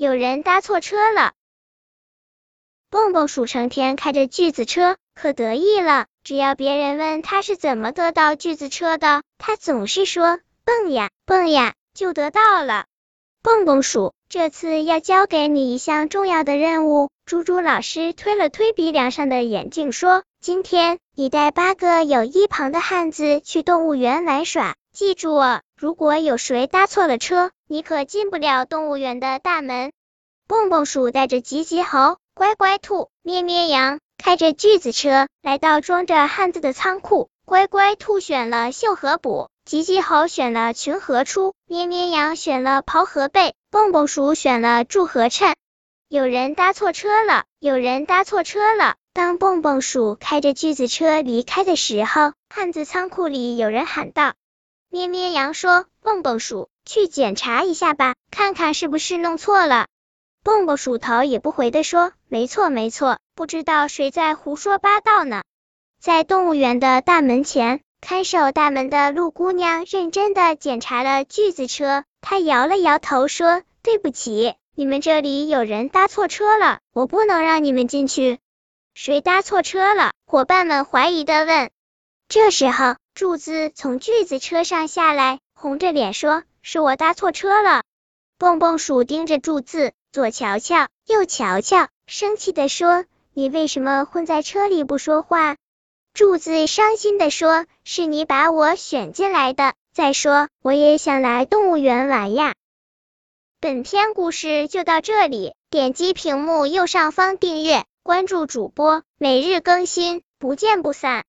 有人搭错车了。蹦蹦鼠成天开着锯子车，可得意了。只要别人问他是怎么得到锯子车的，他总是说蹦呀蹦呀就得到了。蹦蹦鼠，这次要交给你一项重要的任务。猪猪老师推了推鼻梁上的眼镜，说：“今天你带八个有一旁的汉子去动物园玩耍，记住哦，如果有谁搭错了车，你可进不了动物园的大门。”蹦蹦鼠带着吉吉猴。乖乖兔、咩咩羊开着锯子车来到装着汉字的仓库。乖乖兔选了秀禾补，吉吉猴选了群禾出，咩咩羊选了刨禾背，蹦蹦鼠选了筑禾衬。有人搭错车了，有人搭错车了。当蹦蹦鼠开着锯子车离开的时候，汉字仓库里有人喊道：“咩咩羊说，蹦蹦鼠去检查一下吧，看看是不是弄错了。”蹦蹦鼠头也不回的说：“没错没错，不知道谁在胡说八道呢。”在动物园的大门前，看守大门的鹿姑娘认真的检查了锯子车，她摇了摇头说：“对不起，你们这里有人搭错车了，我不能让你们进去。”谁搭错车了？伙伴们怀疑的问。这时候，柱子从锯子车上下来，红着脸说：“是我搭错车了。”蹦蹦鼠盯着柱子。左瞧瞧，右瞧瞧，生气的说：“你为什么混在车里不说话？”柱子伤心的说：“是你把我选进来的。再说，我也想来动物园玩呀。”本篇故事就到这里，点击屏幕右上方订阅，关注主播，每日更新，不见不散。